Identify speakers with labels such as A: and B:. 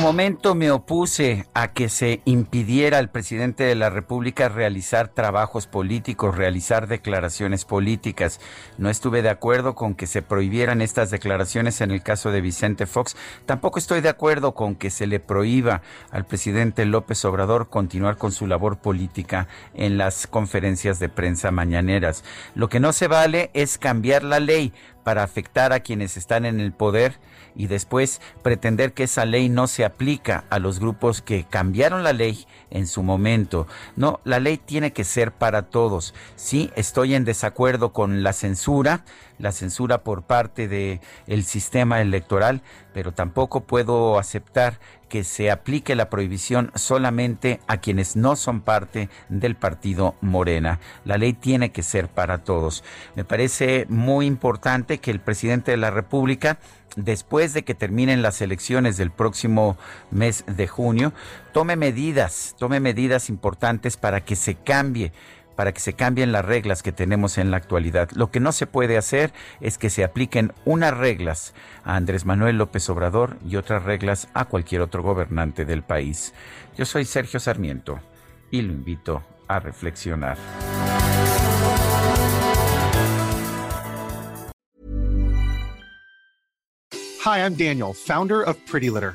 A: Momento me opuse a que se impidiera al presidente de la República realizar trabajos políticos, realizar declaraciones políticas. No estuve de acuerdo con que se prohibieran estas declaraciones en el caso de Vicente Fox. Tampoco estoy de acuerdo con que se le prohíba al presidente López Obrador continuar con su labor política en las conferencias de prensa mañaneras. Lo que no se vale es cambiar la ley para afectar a quienes están en el poder y después pretender que esa ley no se aplica a los grupos que cambiaron la ley en su momento. No, la ley tiene que ser para todos. Sí, estoy en desacuerdo con la censura, la censura por parte de el sistema electoral, pero tampoco puedo aceptar que se aplique la prohibición solamente a quienes no son parte del partido Morena. La ley tiene que ser para todos. Me parece muy importante que el presidente de la República después de que terminen las elecciones del próximo mes de junio, tome medidas, tome medidas importantes para que se cambie para que se cambien las reglas que tenemos en la actualidad. Lo que no se puede hacer es que se apliquen unas reglas a Andrés Manuel López Obrador y otras reglas a cualquier otro gobernante del país. Yo soy Sergio Sarmiento y lo invito a reflexionar.
B: Hi, I'm Daniel, founder of Pretty Litter.